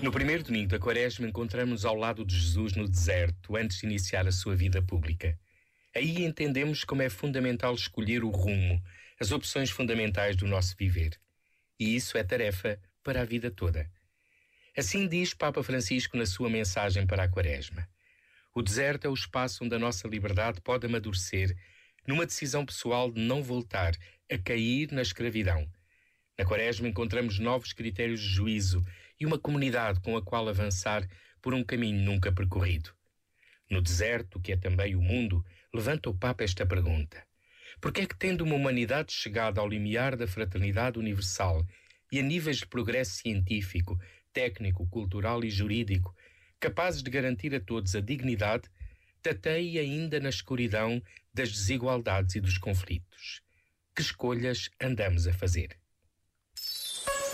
No primeiro domingo da Quaresma, encontramos ao lado de Jesus no deserto, antes de iniciar a sua vida pública. Aí entendemos como é fundamental escolher o rumo, as opções fundamentais do nosso viver. E isso é tarefa para a vida toda. Assim diz Papa Francisco na sua mensagem para a Quaresma. O deserto é o espaço onde a nossa liberdade pode amadurecer numa decisão pessoal de não voltar a cair na escravidão. Na Quaresma encontramos novos critérios de juízo e uma comunidade com a qual avançar por um caminho nunca percorrido. No deserto, que é também o mundo, levanta o Papa esta pergunta: Por que é que, tendo uma humanidade chegada ao limiar da fraternidade universal e a níveis de progresso científico, técnico, cultural e jurídico, capazes de garantir a todos a dignidade, tateia ainda na escuridão das desigualdades e dos conflitos? Que escolhas andamos a fazer?